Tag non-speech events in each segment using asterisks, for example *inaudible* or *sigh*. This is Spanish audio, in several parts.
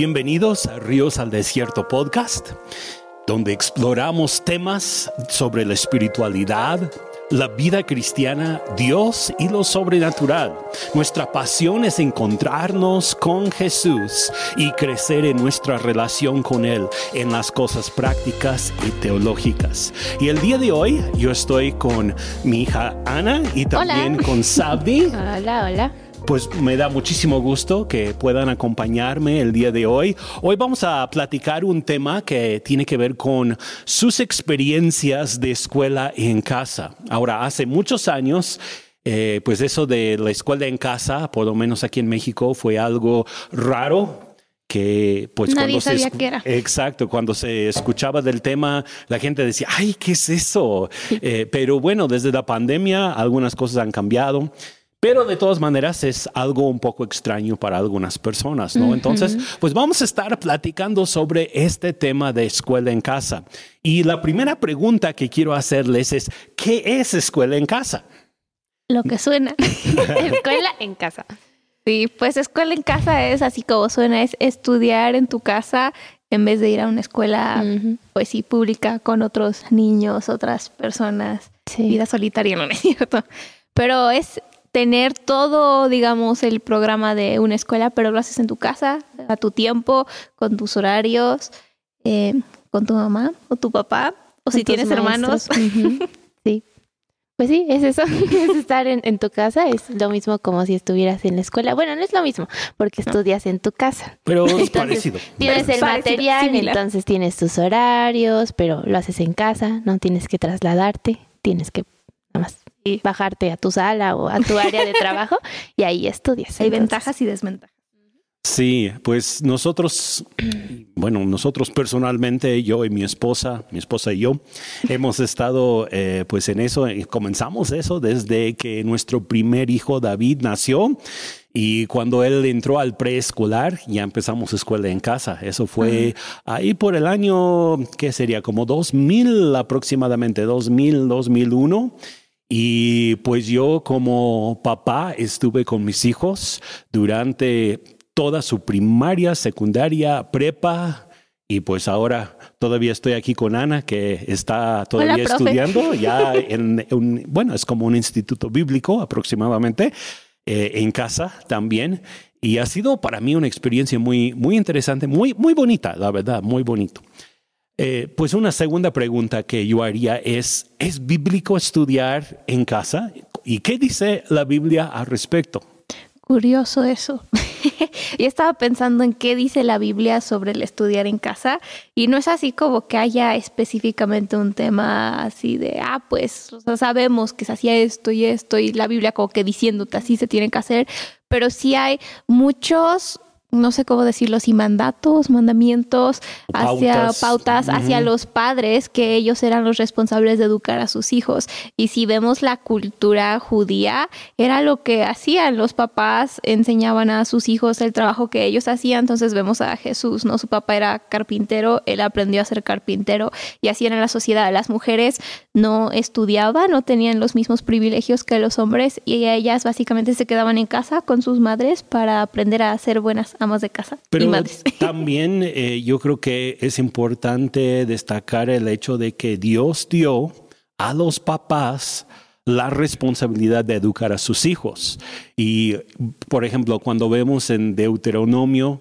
Bienvenidos a Ríos al Desierto podcast, donde exploramos temas sobre la espiritualidad, la vida cristiana, Dios y lo sobrenatural. Nuestra pasión es encontrarnos con Jesús y crecer en nuestra relación con Él en las cosas prácticas y teológicas. Y el día de hoy yo estoy con mi hija Ana y también con Sabdi. *laughs* hola, hola pues me da muchísimo gusto que puedan acompañarme el día de hoy. Hoy vamos a platicar un tema que tiene que ver con sus experiencias de escuela en casa. Ahora, hace muchos años, eh, pues eso de la escuela en casa, por lo menos aquí en México, fue algo raro, que pues cuando sabía que era. exacto cuando se escuchaba del tema la gente decía ay qué es eso eh, pero bueno desde la pandemia algunas cosas han cambiado pero de todas maneras es algo un poco extraño para algunas personas, ¿no? Entonces, pues vamos a estar platicando sobre este tema de escuela en casa. Y la primera pregunta que quiero hacerles es, ¿qué es escuela en casa? Lo que suena. *laughs* escuela en casa. Sí, pues escuela en casa es así como suena, es estudiar en tu casa en vez de ir a una escuela, pues sí, pública con otros niños, otras personas. Vida solitaria, no es cierto. Pero es tener todo, digamos, el programa de una escuela, pero lo haces en tu casa, a tu tiempo, con tus horarios, eh, con tu mamá o tu papá, o si tienes hermanos. *laughs* Sí. Pues sí, es eso, *laughs* es estar en, tu casa, es lo mismo como si estuvieras en la escuela. Bueno, no es lo mismo, porque estudias en tu casa. Pero es parecido. Tienes el material, entonces tienes tus horarios, pero lo haces en casa, no tienes que trasladarte, tienes que nada más bajarte a tu sala o a tu área de trabajo *laughs* y ahí estudias. Hay ventajas y desventajas. Sí, pues nosotros, bueno, nosotros personalmente, yo y mi esposa, mi esposa y yo, hemos *laughs* estado eh, pues en eso, comenzamos eso desde que nuestro primer hijo David nació y cuando él entró al preescolar ya empezamos escuela en casa. Eso fue ahí por el año, ¿qué sería? Como 2000 aproximadamente, 2000, 2001. Y pues yo como papá estuve con mis hijos durante toda su primaria, secundaria, prepa, y pues ahora todavía estoy aquí con Ana, que está todavía estudiando, *laughs* ya en un, bueno, es como un instituto bíblico aproximadamente, eh, en casa también. Y ha sido para mí una experiencia muy, muy interesante, muy, muy bonita, la verdad, muy bonito. Eh, pues una segunda pregunta que yo haría es, ¿es bíblico estudiar en casa? ¿Y qué dice la Biblia al respecto? Curioso eso. *laughs* y estaba pensando en qué dice la Biblia sobre el estudiar en casa y no es así como que haya específicamente un tema así de, ah, pues sabemos que se hacía esto y esto y la Biblia como que diciéndote así se tiene que hacer, pero sí hay muchos no sé cómo decirlo, si mandatos, mandamientos, hacia pautas, hacia los padres, que ellos eran los responsables de educar a sus hijos. Y si vemos la cultura judía, era lo que hacían los papás, enseñaban a sus hijos el trabajo que ellos hacían. Entonces vemos a Jesús, ¿no? Su papá era carpintero, él aprendió a ser carpintero y así era la sociedad. Las mujeres no estudiaban, no tenían los mismos privilegios que los hombres y ellas básicamente se quedaban en casa con sus madres para aprender a ser buenas amas de casa. Pero *laughs* también eh, yo creo que es importante destacar el hecho de que Dios dio a los papás la responsabilidad de educar a sus hijos. Y, por ejemplo, cuando vemos en Deuteronomio,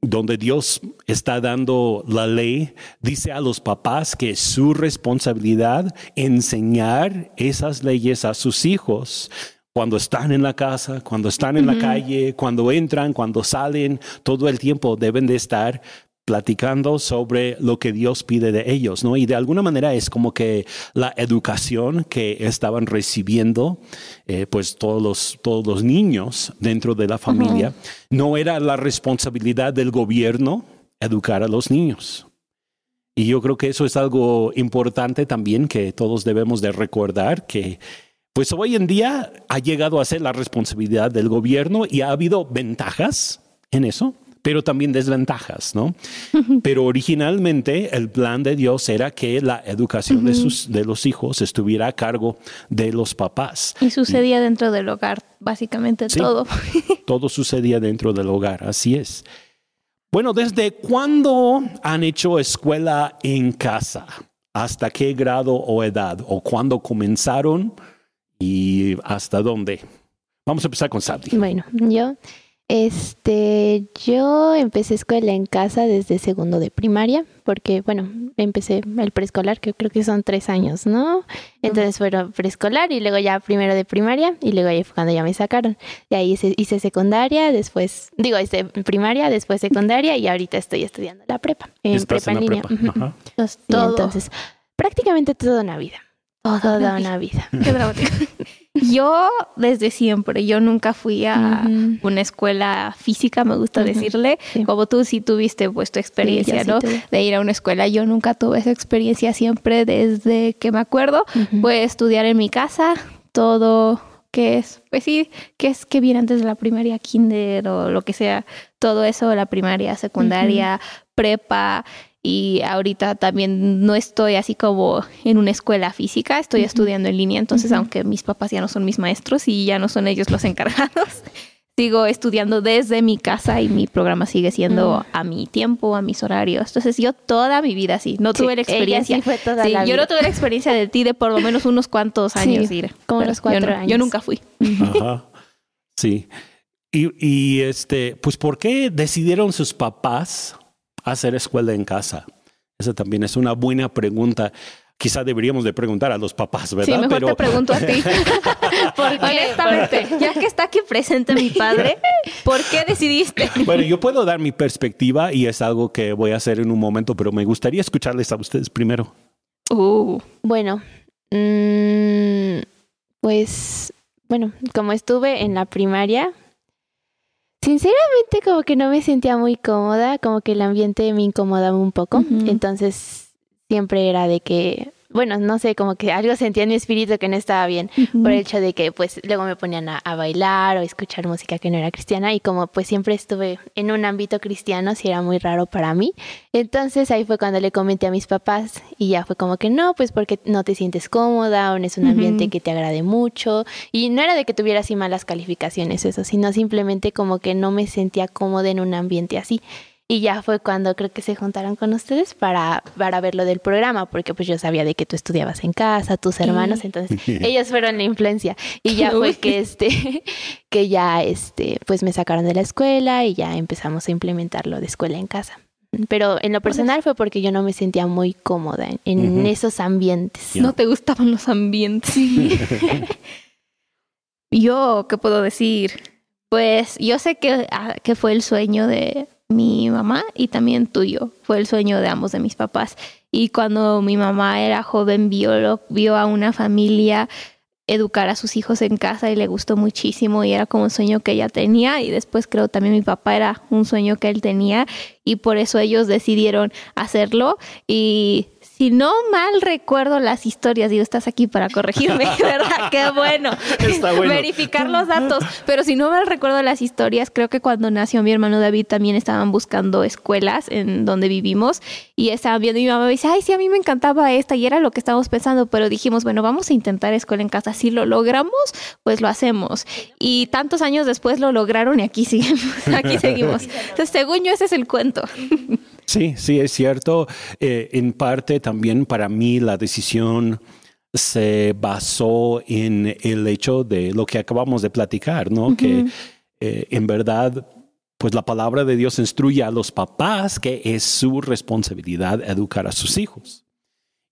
donde Dios está dando la ley, dice a los papás que es su responsabilidad enseñar esas leyes a sus hijos cuando están en la casa, cuando están en la calle, cuando entran, cuando salen, todo el tiempo deben de estar platicando sobre lo que Dios pide de ellos, ¿no? Y de alguna manera es como que la educación que estaban recibiendo, eh, pues todos los, todos los niños dentro de la familia, no era la responsabilidad del gobierno educar a los niños. Y yo creo que eso es algo importante también que todos debemos de recordar que pues hoy en día ha llegado a ser la responsabilidad del gobierno y ha habido ventajas en eso, pero también desventajas, ¿no? Pero originalmente el plan de Dios era que la educación de, sus, de los hijos estuviera a cargo de los papás. Y sucedía dentro del hogar, básicamente todo. *laughs* todo sucedía dentro del hogar, así es. Bueno, ¿desde cuándo han hecho escuela en casa? ¿Hasta qué grado o edad? ¿O cuándo comenzaron y hasta dónde? Vamos a empezar con Sandy. Bueno, yo este, yo empecé escuela en casa desde segundo de primaria, porque, bueno, empecé el preescolar, que creo que son tres años, ¿no? Entonces fueron preescolar y luego ya primero de primaria y luego ahí fue cuando ya me sacaron. Y ahí hice, secundaria, después, digo, hice primaria, después secundaria y ahorita estoy estudiando la prepa, en prepa en, línea. Entonces, prácticamente toda una vida. Toda una vida. *laughs* Qué dramático. Yo desde siempre, yo nunca fui a una escuela física, me gusta decirle, como tú sí tuviste pues tu experiencia, ¿no? de ir a una escuela, yo nunca tuve esa experiencia siempre desde que me acuerdo, fue estudiar en mi casa, todo que es, pues sí, que es que viene antes de la primaria, kinder o lo que sea, todo eso, la primaria, secundaria, prepa, y ahorita también no estoy así como en una escuela física, estoy estudiando en línea, entonces aunque mis papás ya no son mis maestros y ya no son ellos los *laughs* encargados, sigo estudiando desde mi casa y mi programa sigue siendo a mi tiempo, a mis horarios. Entonces yo toda mi vida así, no tuve la experiencia. fue toda la yo no tuve la experiencia de ti de por lo menos unos cuantos años ir. Como los cuatro años. Yo nunca fui. Ajá. Sí. Y, y este, pues, ¿por qué decidieron sus papás hacer escuela en casa? Esa también es una buena pregunta. Quizá deberíamos de preguntar a los papás, ¿verdad? Sí, mejor te pregunto a ti. *laughs* Porque honestamente, ya que está aquí presente mi padre, ¿por qué decidiste? Bueno, yo puedo dar mi perspectiva y es algo que voy a hacer en un momento, pero me gustaría escucharles a ustedes primero. Uh. Bueno, mm, pues, bueno, como estuve en la primaria, Sinceramente como que no me sentía muy cómoda, como que el ambiente me incomodaba un poco, entonces siempre era de que bueno, no sé, como que algo sentía en mi espíritu que no estaba bien por el hecho de que pues luego me ponían a, bailar o escuchar música que no era cristiana y como pues siempre estuve en un ámbito cristiano, sí era muy raro para mí. Entonces ahí fue cuando le comenté a mis papás y ya fue como que no, pues porque no te sientes cómoda o no es un ambiente que te agrade mucho y no era de que tuviera así malas calificaciones eso, sino simplemente como que no me sentía cómoda en un ambiente así. Y ya fue cuando creo que se juntaron con ustedes para, para ver lo del programa, porque pues yo sabía de que tú estudiabas en casa, tus hermanos, entonces *laughs* ellos fueron la influencia. Y ya fue que este, *laughs* que ya este, pues me sacaron de la escuela y ya empezamos a implementarlo de escuela en casa. Pero en lo personal fue porque yo no me sentía muy cómoda en, esos ambientes. No te gustaban los ambientes. *laughs* yo, ¿qué puedo decir? Pues yo sé que, ah, que fue el sueño de, mi mamá y también tuyo. Fue el sueño de ambos de mis papás. Y cuando mi mamá era joven, vio, vio a una familia educar a sus hijos en casa y le gustó muchísimo y era como un sueño que ella tenía y después creo también mi papá era un sueño que él tenía y por eso ellos decidieron hacerlo y si no mal recuerdo las historias, digo, estás aquí para corregirme, *laughs* ¿verdad? Qué bueno. Está bueno. Verificar los datos. Pero si no mal recuerdo las historias, creo que cuando nació mi hermano David también estaban buscando escuelas en donde vivimos y estaban viendo y mi mamá me dice, ay, sí, a mí me encantaba esta y era lo que estábamos pensando, pero dijimos, bueno, vamos a intentar escuela en casa. Si lo logramos, pues lo hacemos. Y tantos años después lo lograron y aquí seguimos. *laughs* Aquí seguimos. *laughs* Entonces, según yo, ese es el cuento. Sí, sí, es cierto. Eh, en parte también para mí la decisión se basó en el hecho de lo que acabamos de platicar, ¿no? Que eh, en verdad, pues la palabra de Dios instruye a los papás que es su responsabilidad educar a sus hijos.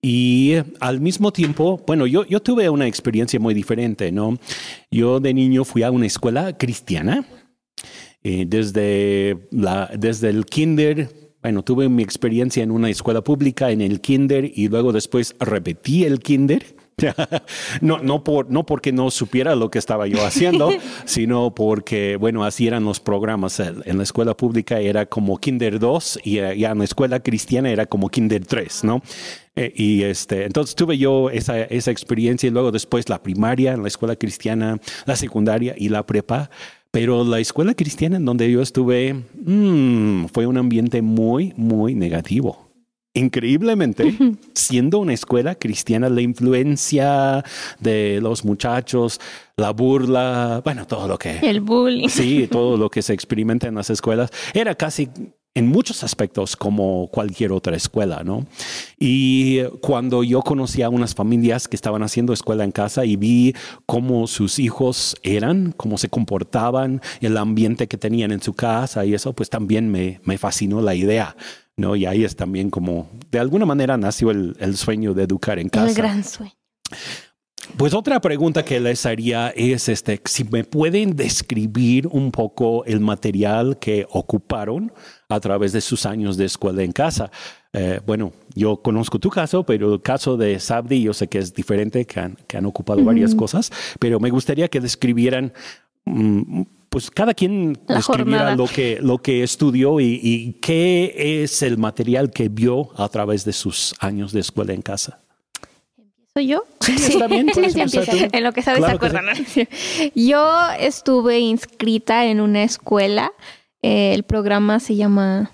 Y al mismo tiempo, bueno, yo, yo tuve una experiencia muy diferente, ¿no? Yo de niño fui a una escuela cristiana. Eh, desde, la, desde el kinder bueno, tuve mi experiencia en una escuela pública, en el kinder, y luego después repetí el kinder. *laughs* no, no, por, no porque no supiera lo que estaba yo haciendo, *laughs* sino porque, bueno, así eran los programas. En la escuela pública era como Kinder 2 y ya en la escuela cristiana era como Kinder 3, ¿no? Eh, y este, entonces tuve yo esa, esa experiencia y luego después la primaria en la escuela cristiana, la secundaria y la prepa. Pero la escuela cristiana en donde yo estuve mm, fue un ambiente muy, muy negativo. Increíblemente, *laughs* siendo una escuela cristiana, la influencia de los muchachos, la burla, bueno, todo lo que... El bullying. Sí, todo lo que se experimenta en las escuelas, era casi en muchos aspectos como cualquier otra escuela, ¿no? Y cuando yo conocí a unas familias que estaban haciendo escuela en casa y vi cómo sus hijos eran, cómo se comportaban, el ambiente que tenían en su casa y eso, pues también me, me fascinó la idea. ¿no? Y ahí es también como, de alguna manera nació el, el sueño de educar en casa. El gran sueño. Pues otra pregunta que les haría es este, si me pueden describir un poco el material que ocuparon a través de sus años de escuela en casa. Eh, bueno, yo conozco tu caso, pero el caso de Sabdi yo sé que es diferente, que han, ocupado varias cosas, pero me gustaría que describieran mm, pues cada quien describiera lo que, lo que estudió y, y, qué es el material que vio a través de sus años de escuela en casa. ¿Soy yo? Sí, *laughs* está bien. en lo que sabes se *laughs* Yo estuve inscrita en una escuela. Eh, el programa se llama,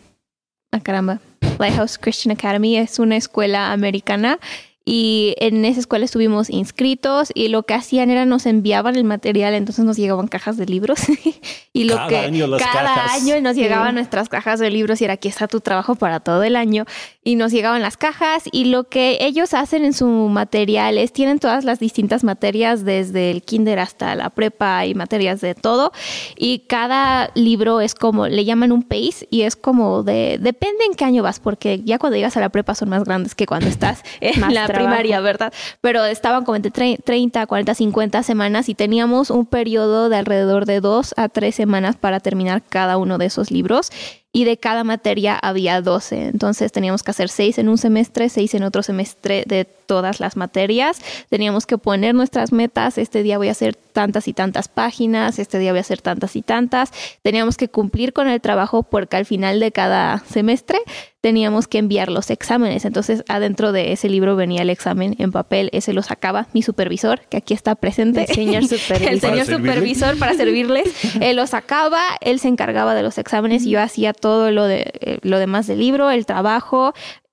ah, caramba, Lighthouse Christian Academy. Es una escuela americana y en esa escuela estuvimos inscritos y lo que hacían era nos enviaban el material, entonces nos llegaban cajas de libros *laughs* y lo cada que año las cada año nos llegaban nuestras cajas de libros y era aquí está tu trabajo para todo el año y nos llegaban las cajas y lo que ellos hacen en su material es tienen todas las distintas materias desde el kinder hasta la prepa y materias de todo y cada libro es como le llaman un pace y es como de depende en qué año vas porque ya cuando llegas a la prepa son más grandes que cuando estás en la primaria, ¿verdad? Pero estaban como entre 30, 40, 50 semanas y teníamos un periodo de alrededor de dos a tres semanas para terminar cada uno de esos libros y de cada materia había 12. Entonces teníamos que hacer seis en un semestre, seis en otro semestre de todas las materias. Teníamos que poner nuestras metas. Este día voy a hacer tantas y tantas páginas, este día voy a hacer tantas y tantas. Teníamos que cumplir con el trabajo porque al final de cada semestre teníamos que enviar los exámenes. Entonces, adentro de ese libro venía el examen en papel. Ese lo sacaba mi supervisor, que aquí está presente. El señor supervisor. *laughs* el señor supervisor para servirles. Él lo sacaba, él se encargaba de los exámenes y yo hacía todo lo, de, eh, lo demás del libro, el trabajo,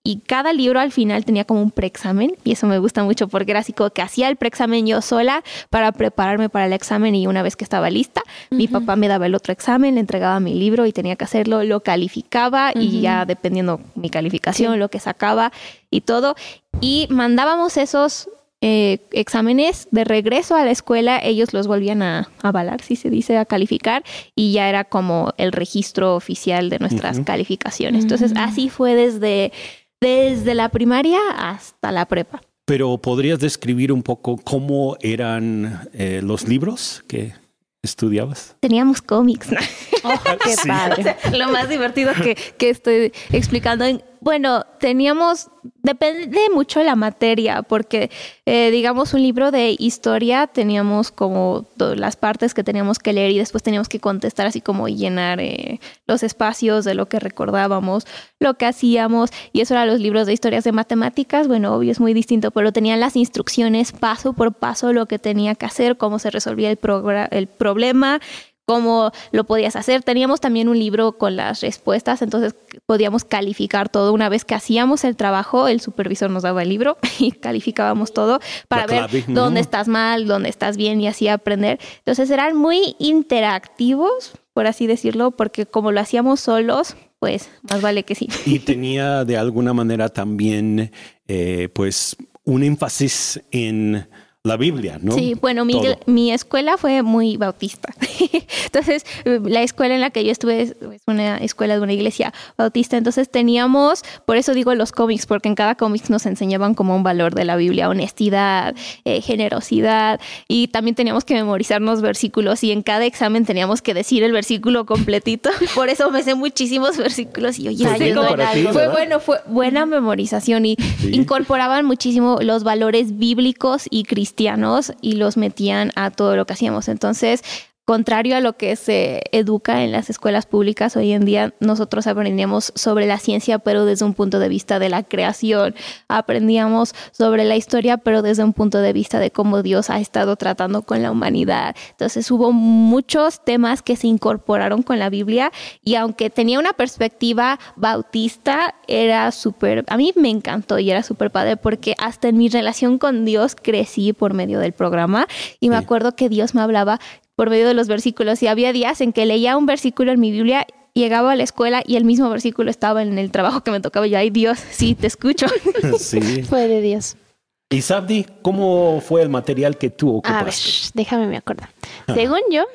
y cada libro al final tenía como un preexamen y eso me gusta mucho porque era así como que hacía el preexamen yo sola para prepararme para el examen y una vez que estaba lista, mi papá me daba el otro examen, le entregaba mi libro y tenía que hacerlo, lo calificaba y ya dependiendo mi calificación, lo que sacaba y todo. Y mandábamos esos eh, exámenes de regreso a la escuela, ellos los volvían a avalar, si se dice, a calificar, y ya era como el registro oficial de nuestras calificaciones. Entonces, así fue desde, desde la primaria hasta la prepa. Pero podrías describir un poco cómo eran eh, los libros que estudiabas? Teníamos cómics. *laughs* Oh, qué padre. *laughs* lo más divertido que, que estoy explicando. Bueno, teníamos depende mucho de la materia, porque eh, digamos un libro de historia teníamos como las partes que teníamos que leer y después teníamos que contestar así como llenar eh, los espacios de lo que recordábamos, lo que hacíamos y eso era los libros de historias de matemáticas, bueno, obvio es muy distinto, pero tenían las instrucciones paso por paso lo que tenía que hacer, cómo se resolvía el, el problema cómo lo podías hacer. Teníamos también un libro con las respuestas, entonces podíamos calificar todo. Una vez que hacíamos el trabajo, el supervisor nos daba el libro *laughs* y calificábamos todo para ver dónde estás mal, dónde estás bien y así aprender. Entonces eran muy interactivos, por así decirlo, porque como lo hacíamos solos, pues más vale que sí. *laughs* Y tenía de alguna manera también, eh, pues, un énfasis en la Biblia, ¿no? Sí, bueno, mi, mi, escuela fue muy bautista. *laughs* entonces, la escuela en la que yo estuve es una escuela de una iglesia bautista. Entonces, teníamos, por eso digo los cómics, porque en cada cómic nos enseñaban como un valor de la Biblia, honestidad, eh, generosidad, y también teníamos que memorizarnos versículos y en cada examen teníamos que decir el versículo completito. *laughs* por eso me sé muchísimos versículos y oye, fue bueno, fue buena memorización y incorporaban muchísimo los valores bíblicos y cristianos cristianos y los metían a todo lo que hacíamos. Entonces, contrario a lo que se educa en las escuelas públicas hoy en día, nosotros aprendíamos sobre la ciencia, pero desde un punto de vista de la creación. Aprendíamos sobre la historia, pero desde un punto de vista de cómo Dios ha estado tratando con la humanidad. Entonces hubo muchos temas que se incorporaron con la Biblia y aunque tenía una perspectiva bautista, era súper, a mí me encantó y era súper padre porque hasta en mi relación con Dios crecí por medio del programa y me acuerdo que Dios me hablaba por medio de los versículos. Y había días en que leía un versículo en mi Biblia llegaba a la escuela y el mismo versículo estaba en el trabajo que me tocaba. Y ay, Dios, sí, te escucho. *laughs* sí. Fue de Dios. Y Sabdi, ¿cómo fue el material que tú ocupaste? A ver, déjame me acordar. Según yo,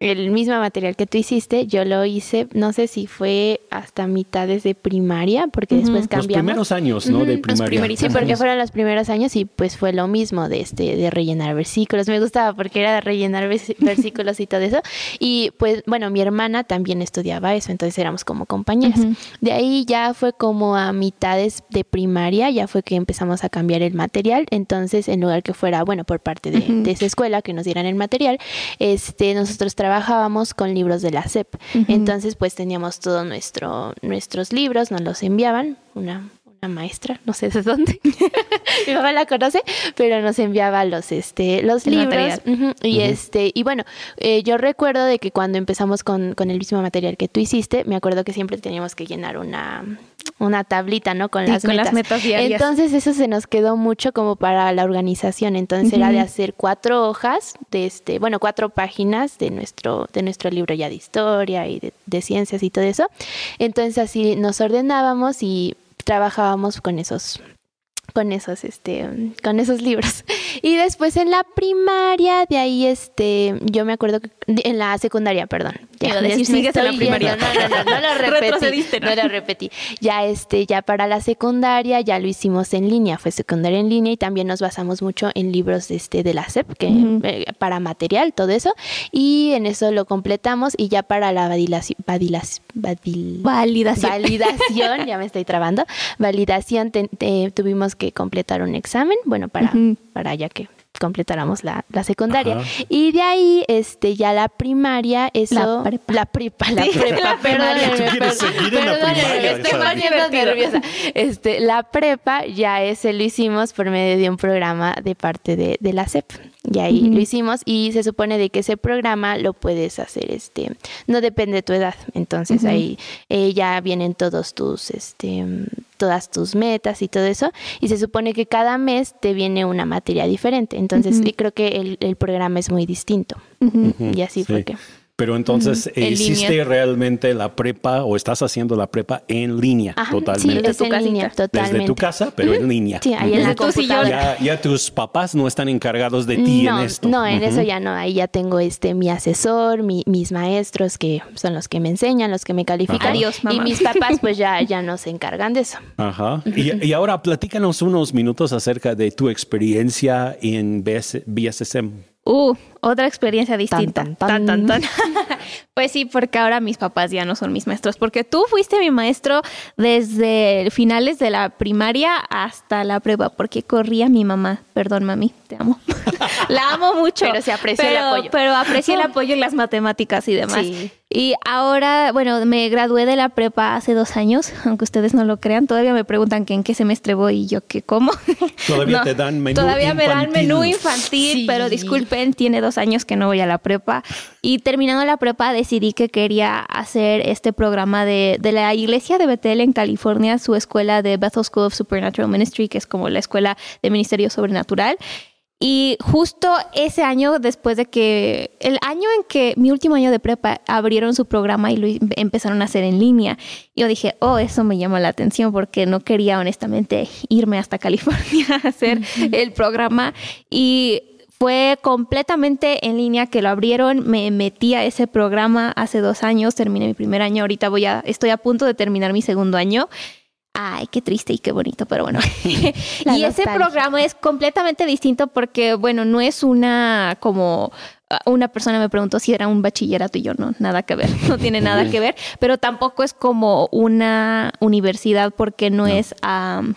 el mismo material que tú hiciste, yo lo hice, no sé si fue hasta mitades de primaria, porque después cambiamos. Los primeros años, ¿no? de primaria. Sí, porque fueron los primeros años y pues fue lo mismo de este, de rellenar versículos. Me gustaba porque era de rellenar *laughs* versículos y todo eso. Y pues, bueno, mi hermana también estudiaba eso, entonces éramos como compañeras. De ahí ya fue como a mitades de primaria, ya fue que empezamos a cambiar el material. Entonces, en lugar que fuera, bueno, por parte de, de esa escuela que nos dieran el material, este, nosotros trabajábamos con libros de la SEP. Entonces, pues teníamos todos nuestro, nuestros libros, nos los enviaban, una, una maestra, no sé de dónde, *laughs* mi mamá la conoce, pero nos enviaba los, este, los libros. y este, y bueno, eh, yo recuerdo de que cuando empezamos con, con el mismo material que tú hiciste, me acuerdo que siempre teníamos que llenar una una tablita, ¿no? Con, las, metas. diarias. Entonces eso se nos quedó mucho como para la organización. Entonces era de hacer cuatro hojas de este, bueno, cuatro páginas de nuestro, de nuestro libro ya de historia y de, de ciencias y todo eso. Entonces así nos ordenábamos y trabajábamos con esos con esos, este, con esos libros. *laughs* Y después en la primaria, de ahí, este, yo me acuerdo que, en la secundaria, perdón. Ya, decir, sigues en la primaria. No, no, no, no, lo *laughs* repetí. no lo repetí. Ya, este, ya para la secundaria, ya lo hicimos en línea, fue secundaria en línea y también nos basamos mucho en libros, este, de la SEP, que, eh, para material, todo eso. Y en eso lo completamos y ya para la validación, validación, validación, ya me estoy trabando, *laughs* validación tuvimos que completar un examen, bueno, para, para ya que completáramos la, la secundaria. Y de ahí, este, ya la primaria, eso... La prepa. La prepa, la prepa, perdón. estoy poniendo nerviosa. Este, la prepa ya ese lo hicimos por medio de un programa de parte de, de la CEP. Y ahí lo hicimos y se supone de que ese programa lo puedes hacer, este, no depende de tu edad. Entonces ahí eh, ya vienen todos tus, este, todas tus metas y todo eso. Y se supone que cada mes te viene una materia diferente. Entonces creo que el, el, programa es muy distinto. Y así fue que... Pero entonces hiciste realmente la prepa o estás haciendo la prepa en línea totalmente. Sí, desde tu línea, totalmente. Desde tu casa, pero en línea. Sí, ahí en la computadora. Ya, ya, tus papás no están encargados de ti en esto. No, en eso ya no. Ahí ya tengo este mi asesor, mis maestros que son los que me enseñan, los que me califican. Adiós, mamá. Y mis papás pues ya, ya no se encargan de eso. Ajá. y, y, ahora platícanos unos minutos acerca de tu experiencia en BSSM. Uh, otra experiencia distinta. Tan, tan, tan. *laughs* pues sí, porque ahora mis papás ya no son mis maestros, porque tú fuiste mi maestro desde finales de la primaria hasta la prueba, porque corría mi mamá. Perdón, mami, te amo. *laughs* la amo mucho. Pero se aprecia el apoyo. Pero aprecia el apoyo en las matemáticas y demás. Sí. Y ahora, bueno, me gradué de la prepa hace dos años, aunque ustedes no lo crean. Todavía me preguntan que en qué semestre voy y yo que cómo. Todavía *laughs* te dan menú Todavía me dan menú infantil, pero disculpen, tiene dos años que no voy a la prepa. Y terminando la prepa decidí que quería hacer este programa de, de la iglesia de Bethel en California, su escuela de Bethel School of Supernatural Ministry, que es como la escuela de ministerio sobrenatural. Y justo ese año, después de que, el año en que mi último año de prepa abrieron su programa y lo empezaron a hacer en línea, yo dije, oh, eso me llama la atención porque no quería honestamente irme hasta California *laughs* a hacer el programa. Y fue completamente en línea que lo abrieron. Me metí a ese programa hace dos años, terminé mi primer año, ahorita voy a, estoy a punto de terminar mi segundo año. Ay, qué triste y qué bonito, pero bueno. *laughs* *laughs* y ese programa es completamente distinto porque, bueno, no es una como una persona me preguntó si era un bachillerato y yo no, nada que ver, no tiene nada que ver, *laughs* pero tampoco es como una universidad porque no, es,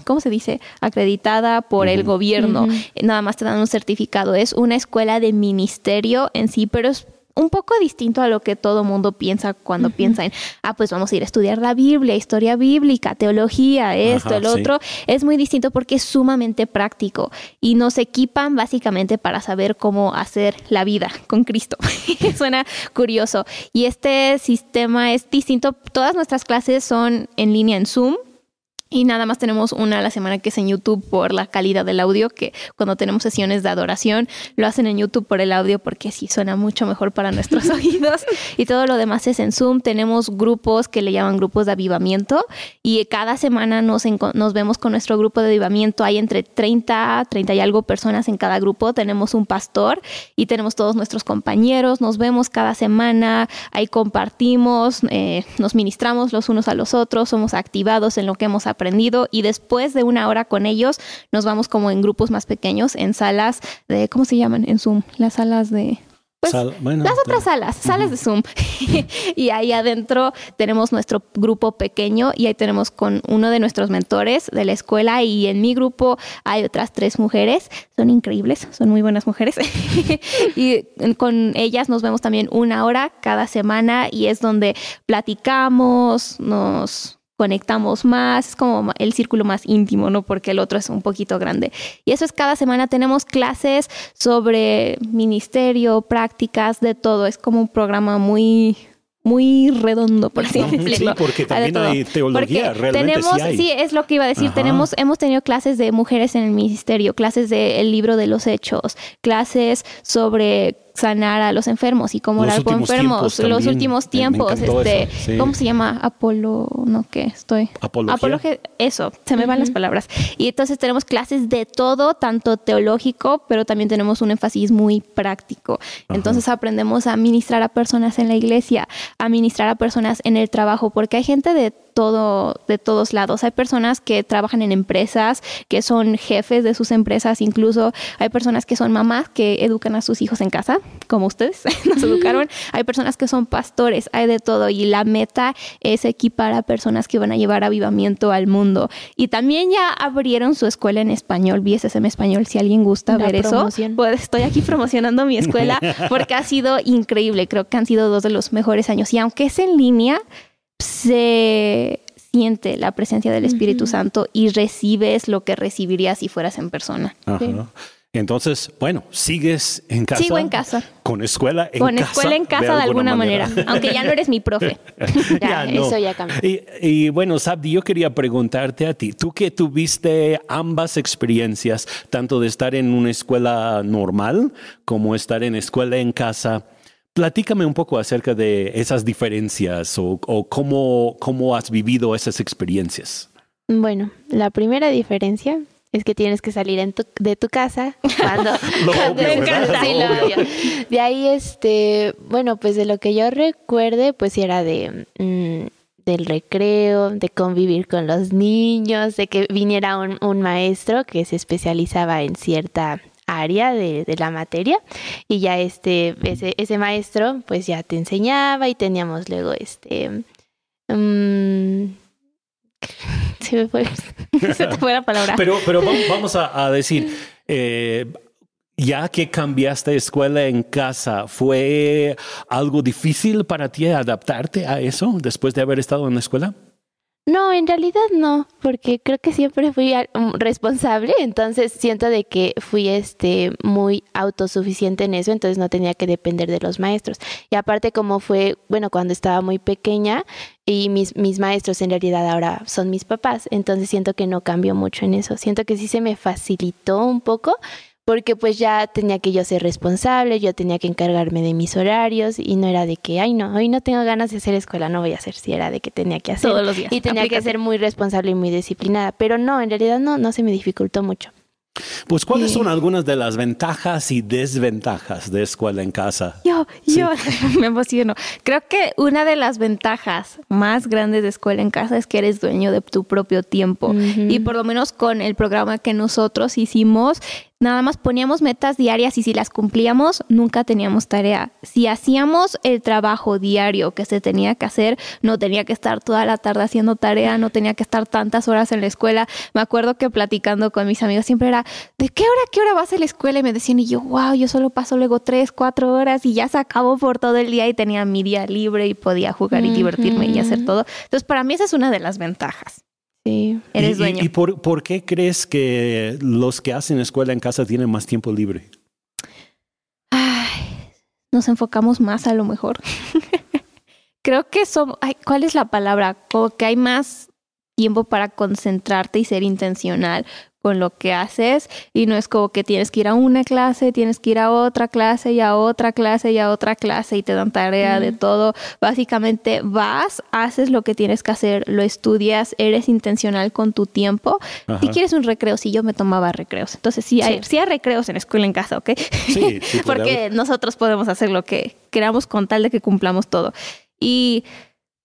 ¿cómo se dice? Acreditada por el gobierno, nada más te dan un certificado, es una escuela de ministerio en sí, pero es un poco distinto a lo que todo mundo piensa cuando piensa en, ah, pues vamos a ir a estudiar la Biblia, historia bíblica, teología, esto, el otro. Es muy distinto porque es sumamente práctico y nos equipan básicamente para saber cómo hacer la vida con Cristo. *laughs* Suena curioso. Y este sistema es distinto. Todas nuestras clases son en línea en Zoom Y nada más tenemos una a la semana que es en YouTube por la calidad del audio, que cuando tenemos sesiones de adoración lo hacen en YouTube por el audio porque sí suena mucho mejor para nuestros *laughs* oídos. Y todo lo demás es en Zoom. Tenemos grupos que le llaman grupos de avivamiento y cada semana nos, nos vemos con nuestro grupo de avivamiento. Hay entre 30, 30 y algo personas en cada grupo. Tenemos un pastor y tenemos todos nuestros compañeros. Nos vemos cada semana, ahí compartimos, eh, nos ministramos los unos a los otros, somos activados en lo que hemos aprendido aprendido y después de una hora con ellos nos vamos como en grupos más pequeños, en salas de, ¿cómo se llaman? En Zoom, las salas de... Pues, las otras salas, salas de Zoom. *laughs* y ahí adentro tenemos nuestro grupo pequeño y ahí tenemos con uno de nuestros mentores de la escuela y en mi grupo hay otras tres mujeres. Son increíbles, son muy buenas mujeres. *laughs* y con ellas nos vemos también una hora cada semana y es donde platicamos, nos conectamos más, es como el círculo más íntimo, ¿no? Porque el otro es un poquito grande. Y eso es cada semana tenemos clases sobre ministerio, prácticas, de todo. Es como un programa muy muy redondo, por así decirlo. Sí, porque también hay teología, realmente tenemos, sí, es lo que iba a decir. Tenemos, hemos tenido clases de mujeres en el ministerio, clases del libro de los hechos, clases sobre sanar a los enfermos y cómo orar por enfermos. Los últimos tiempos, este, ¿cómo se llama? Apolo, no qué, estoy. Apología. eso, se me van las palabras. Y entonces tenemos clases de todo, tanto teológico, pero también tenemos un énfasis muy práctico. Entonces aprendemos a ministrar a personas en la iglesia, a ministrar a personas en el trabajo, porque hay gente de todo, de todos lados. Hay personas que trabajan en empresas, que son jefes de sus empresas, incluso hay personas que son mamás que educan a sus hijos en casa, como ustedes *laughs* nos educaron. Hay personas que son pastores, hay de todo y la meta es equipar a personas que van a llevar avivamiento al mundo. Y también ya abrieron su escuela en español, BSSM Español, si alguien gusta ver eso, pues estoy aquí promocionando mi escuela *laughs* porque ha sido increíble, creo que han sido dos de los mejores años y aunque es en línea, se siente la presencia del Espíritu Santo y recibes lo que recibirías si fueras en persona. Entonces, bueno, sigues en casa. Sigo en casa. Con escuela en casa. Con escuela en casa de alguna, manera. aunque ya no eres mi profe. *laughs* ya, Eso ya cambió. Y, bueno, Sabdi, yo quería preguntarte a ti, tú que tuviste ambas experiencias, tanto de estar en una escuela normal como estar en escuela en casa, Platícame un poco acerca de esas diferencias o, cómo, cómo has vivido esas experiencias. Bueno, la primera diferencia es que tienes que salir de tu casa *laughs* cuando, De ahí, este, bueno, pues de lo que yo recuerde, pues era de mm, del recreo, de convivir con los niños, de que viniera un, un maestro que se especializaba en cierta área de, la materia y ya este, ese, maestro pues ya te enseñaba y teníamos luego este... Um, *laughs* se me fue, *laughs* se te fue la palabra. Pero, pero vamos a, decir, eh, ya que cambiaste escuela en casa, ¿fue algo difícil para ti adaptarte a eso después de haber estado en la escuela? No, en realidad no, porque creo que siempre fui um, responsable, entonces siento de que fui este muy autosuficiente en eso, entonces no tenía que depender de los maestros. Y aparte como fue, bueno, cuando estaba muy pequeña y mis, mis maestros en realidad ahora son mis papás, entonces siento que no cambió mucho en eso. Siento que sí se me facilitó un poco porque pues ya tenía que yo ser responsable, yo tenía que encargarme de mis horarios y no era de que, ay no, hoy no tengo ganas de hacer escuela, no voy a hacer, si era de que tenía que hacer. Todos los días. Y tenía que ser muy responsable y muy disciplinada, pero no, en realidad no, no se me dificultó mucho. Pues, ¿cuáles son algunas de las ventajas y desventajas de escuela en casa? Yo, yo *laughs* me emociono. Creo que una de las ventajas más grandes de escuela en casa es que eres dueño de tu propio tiempo. Y por lo menos con el programa que nosotros hicimos, nada más poníamos metas diarias y si las cumplíamos, nunca teníamos tarea. Si hacíamos el trabajo diario que se tenía que hacer, no tenía que estar toda la tarde haciendo tarea, no tenía que estar tantas horas en la escuela. Me acuerdo que platicando con mis amigos siempre era, ¿de qué hora, qué hora vas a la escuela? Y me decían, y yo, wow, yo solo paso luego tres, cuatro horas y ya se acabó por todo el día y tenía mi día libre y podía jugar y divertirme y hacer todo. Entonces, para mí esa es una de las ventajas. Sí, eres dueño. ¿Y, por, por, qué crees que los que hacen escuela en casa tienen más tiempo libre? Ay, nos enfocamos más a lo mejor. *laughs* Creo que son, ¿cuál es la palabra? Como que hay más tiempo para concentrarte y ser intencional con lo que haces y no es como que tienes que ir a una clase, tienes que ir a otra clase y a otra clase y a otra clase y te dan tarea de todo. Básicamente vas, haces lo que tienes que hacer, lo estudias, eres intencional con tu tiempo. Si quieres un recreo, si yo me tomaba recreos. Entonces sí hay, sí. hay recreos en escuela en casa, ¿ok? Sí, *laughs* Porque nosotros podemos hacer lo que queramos con tal de que cumplamos todo. Y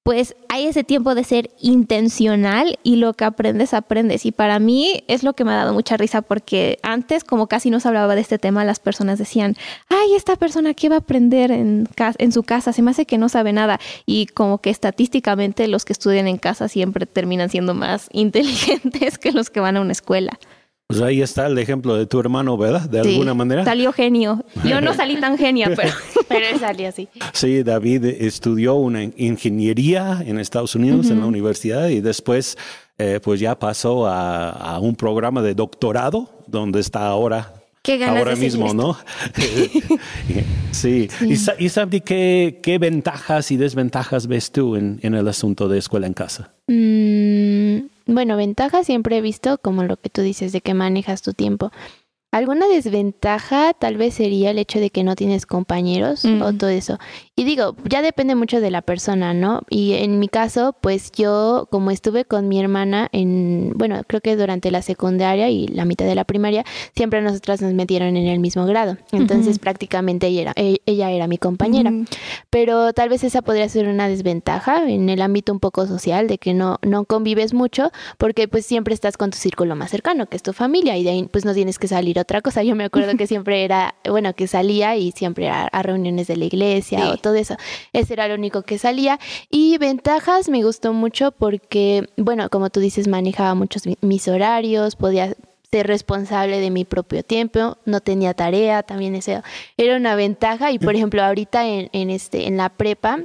pues hay ese tiempo de ser intencional y lo que aprendes, aprendes. Y para mí es lo que me ha dado mucha risa porque antes, como casi no se hablaba de este tema, las personas decían, ay, esta persona, ¿qué va a aprender en, en su casa? Se me hace que no sabe nada. Y como que estadísticamente los que estudian en casa siempre terminan siendo más *laughs* inteligentes que los que van a una escuela. Pues ahí está el ejemplo de tu hermano, ¿verdad? De alguna manera. Salió genio. Yo no *laughs* salí tan genia, pero, *laughs* pero él salió así. Sí, David estudió una ingeniería en Estados Unidos, en la universidad, y después eh, pues ya pasó a, un programa de doctorado, donde está ahora Qué ahora mismo, ¿no? *laughs* sí. ¿Y, y qué, qué, ventajas y desventajas ves tú en, en el asunto de escuela en casa? Mm, bueno, ventajas siempre he visto como lo que tú dices de que manejas tu tiempo. Alguna desventaja tal vez sería el hecho de que no tienes compañeros o todo eso. Y digo, ya depende mucho de la persona, ¿no? Y en mi caso, pues yo como estuve con mi hermana en, bueno, creo que durante la secundaria y la mitad de la primaria, siempre nosotras nos metieron en el mismo grado. Entonces prácticamente ella era, e, ella era mi compañera. Pero tal vez esa podría ser una desventaja en el ámbito un poco social, de que no, no convives mucho, porque pues siempre estás con tu círculo más cercano, que es tu familia, y de ahí pues no tienes que salir otra cosa. Yo me acuerdo que *laughs* siempre era, bueno, que salía y siempre a, a reuniones de la iglesia o todo eso. Ese era lo único que salía. Y ventajas me gustó mucho porque, bueno, como tú dices, manejaba muchos mis horarios, podía ser responsable de mi propio tiempo, no tenía tarea, también ese era una ventaja. Y por ejemplo, ahorita en, en este, en la prepa,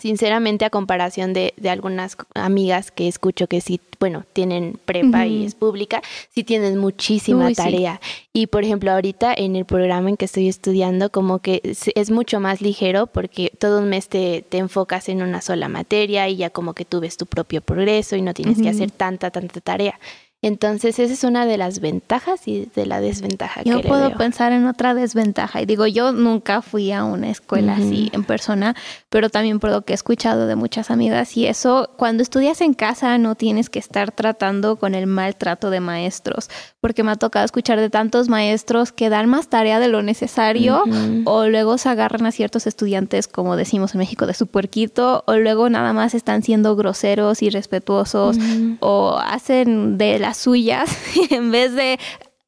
sinceramente a comparación de, de, algunas amigas que escucho que sí, bueno, tienen prepa y es pública, sí tienen muchísima tarea. Y por ejemplo, ahorita en el programa en que estoy estudiando, como que es, mucho más ligero porque todo un mes te, te, enfocas en una sola materia y ya como que tú ves tu propio progreso y no tienes que hacer tanta, tanta tarea. Entonces, esa es una de las ventajas y de la desventaja. Yo puedo pensar en otra desventaja. Y digo, yo nunca fui a una escuela así en persona, pero también por lo que he escuchado de muchas amigas. Y eso, cuando estudias en casa, no tienes que estar tratando con el maltrato de maestros, porque me ha tocado escuchar de tantos maestros que dan más tarea de lo necesario o luego se agarran a ciertos estudiantes, como decimos en México, de su puerquito, o luego nada más están siendo groseros, irrespetuosos o hacen de las suyas *laughs* en vez de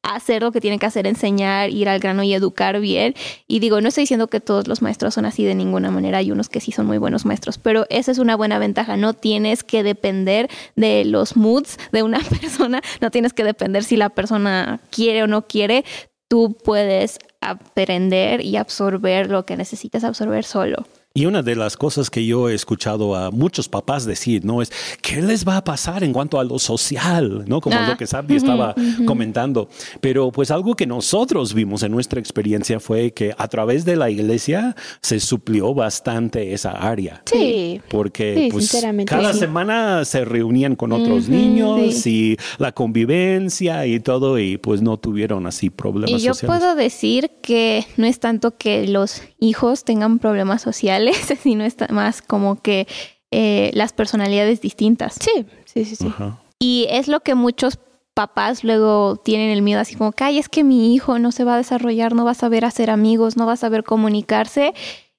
hacer lo que tienen que hacer, enseñar, ir al grano y educar bien. Y digo, no estoy diciendo que todos los maestros son así de ninguna manera, hay unos que sí son muy buenos maestros, pero esa es una buena ventaja, no tienes que depender de los moods de una *laughs* persona, no tienes que depender si la persona quiere o no quiere, tú puedes aprender y absorber lo que necesitas absorber solo. Y una de las cosas que yo he escuchado a muchos papás decir, ¿no? Es, ¿qué les va a pasar en cuanto a lo social? ¿No? Como lo ah, que Sabdi estaba comentando. Pero pues algo que nosotros vimos en nuestra experiencia fue que a través de la iglesia se suplió bastante esa área. Sí. Porque pues, cada semana se reunían con otros niños y la convivencia y todo y pues no tuvieron así problemas y yo puedo decir que no es tanto que los hijos tengan problemas sociales, *laughs* sino está más como que eh, las personalidades distintas. Sí, sí, sí, sí. Y es lo que muchos papás luego tienen el miedo así como que, ay, es que mi hijo no se va a desarrollar, no va a saber hacer amigos, no va a saber comunicarse.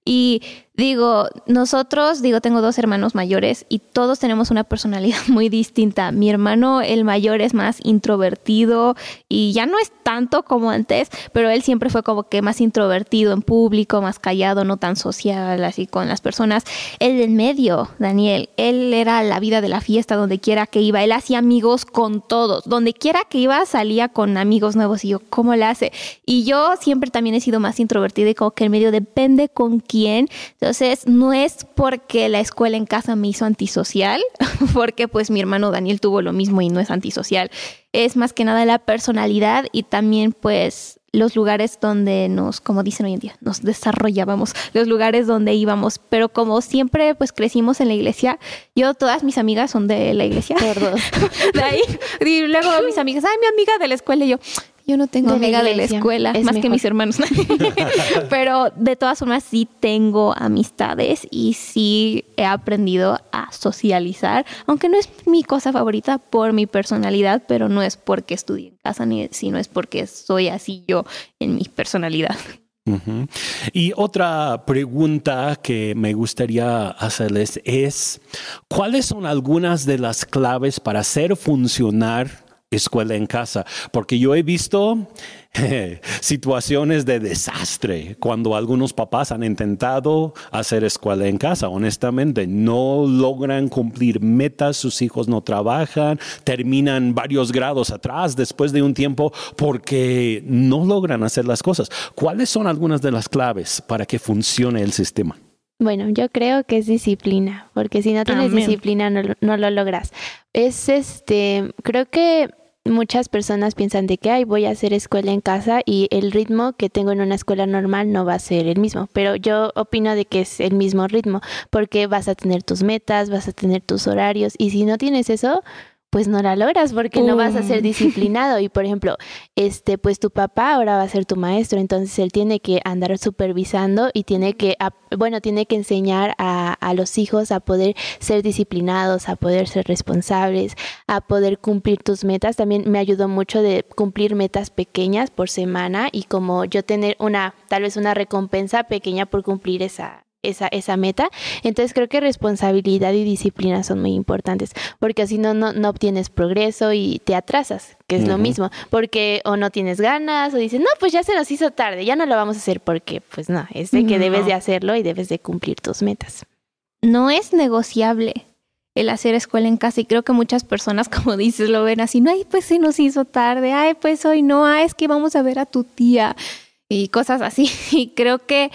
Y Digo, nosotros, digo, tengo dos hermanos mayores y todos tenemos una personalidad *laughs* muy distinta. Mi hermano, el mayor, es más introvertido y ya no es tanto como antes, pero él siempre fue como que más introvertido en público, más callado, no tan social, así con las personas. El del medio, Daniel, él era la vida de la fiesta, donde quiera que iba, él hacía amigos con todos, donde quiera que iba salía con amigos nuevos y yo, ¿cómo le hace? Y yo siempre también he sido más introvertida y como que el medio depende con quién. Entonces, no es porque la escuela en casa me hizo antisocial, *laughs* porque pues mi hermano Daniel tuvo lo mismo y no es antisocial. Es más que nada la personalidad y también pues los lugares donde nos, como dicen hoy en día, nos desarrollábamos, los lugares donde íbamos, pero como siempre pues crecimos en la iglesia, yo todas mis amigas son de la iglesia. *laughs* de ahí, y luego mis amigas, ay, mi amiga de la escuela y yo, yo no tengo amiga de la escuela, más que mis hermanos. *laughs* *laughs* Pero de todas formas sí tengo amistades y sí he aprendido a socializar, aunque no es mi cosa favorita por mi personalidad, pero no es porque estudié en casa, ni sino es porque soy así yo en mi personalidad. Y otra pregunta que me gustaría hacerles es, ¿cuáles son algunas de las claves para hacer funcionar escuela en casa, porque yo he visto *laughs* situaciones de desastre cuando algunos papás han intentado hacer escuela en casa. Honestamente, no logran cumplir metas, sus hijos no trabajan, terminan varios grados atrás después de un tiempo porque no logran hacer las cosas. ¿Cuáles son algunas de las claves para que funcione el sistema? Bueno, yo creo que es disciplina, porque si no tienes disciplina no, no, lo logras. Es este, creo que muchas personas piensan de que, ay, voy a hacer escuela en casa y el ritmo que tengo en una escuela normal no va a ser el mismo, pero yo opino de que es el mismo ritmo porque vas a tener tus metas, vas a tener tus horarios y si no tienes eso, pues no la logras porque no vas a ser *laughs* disciplinado. Y por ejemplo, este pues tu papá ahora va a ser tu maestro, entonces él tiene que andar supervisando y tiene que bueno, tiene que enseñar a, a los hijos a poder ser disciplinados, a poder ser responsables, a poder cumplir tus metas. También me ayudó mucho de cumplir metas pequeñas por semana y como yo tener una tal vez una recompensa pequeña por cumplir esa esa, esa meta. Entonces creo que responsabilidad y disciplina son muy importantes, porque así no, no, obtienes progreso y te atrasas, que es lo mismo, porque o no tienes ganas o dices, no, pues ya se nos hizo tarde, ya no lo vamos a hacer porque, pues no, es de que debes de hacerlo y debes de cumplir tus metas. No es negociable el hacer escuela en casa y creo que muchas personas, *laughs* como dices, lo ven así, no, ay, pues se nos hizo tarde, ay, pues hoy no, ay, es que vamos a ver a tu tía y cosas así. *laughs* Y creo que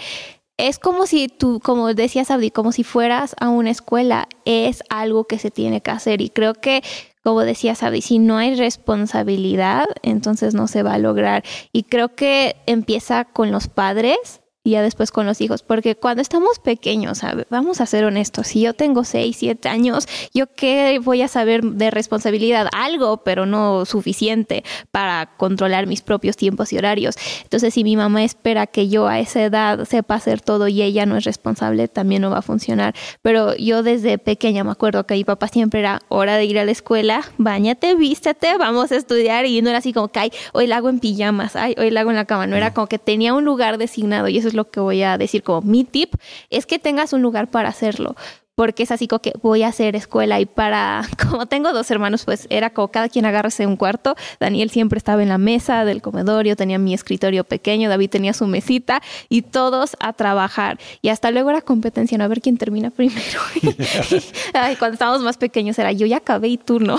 es como si tú, como decías Abdi, como si fueras a una escuela, es algo que se tiene que hacer y creo que como decías Abdi, si no hay responsabilidad, entonces no se va a lograr. Y creo que empieza con los padres y ya después con los hijos, porque cuando estamos pequeños, vamos a ser honestos, si yo tengo 6, 7 años, yo qué voy a saber de responsabilidad, algo, pero no suficiente para controlar mis propios tiempos y horarios. Entonces, si mi mamá espera que yo a esa edad sepa hacer todo y ella no es responsable, también no va a funcionar. Pero yo desde pequeña me acuerdo que mi papá siempre era hora de ir a la escuela, bañate, vístete, vamos a estudiar y no era así como que, ay, hoy la hago en pijamas, ay, hoy la hago en la cama, no era como que tenía un lugar designado y eso es lo que voy a decir como mi tip, es que tengas un lugar para hacerlo porque es así como que voy a hacer escuela y para, *laughs* como tengo dos hermanos, pues era como cada quien agárrese un cuarto. Daniel siempre estaba en la mesa del comedor, yo tenía mi escritorio pequeño, David tenía su mesita y todos a trabajar. Y hasta luego era competencia, no a ver quién termina *laughs* primero. *laughs* cuando estábamos más pequeños era yo ya acabé y tú no.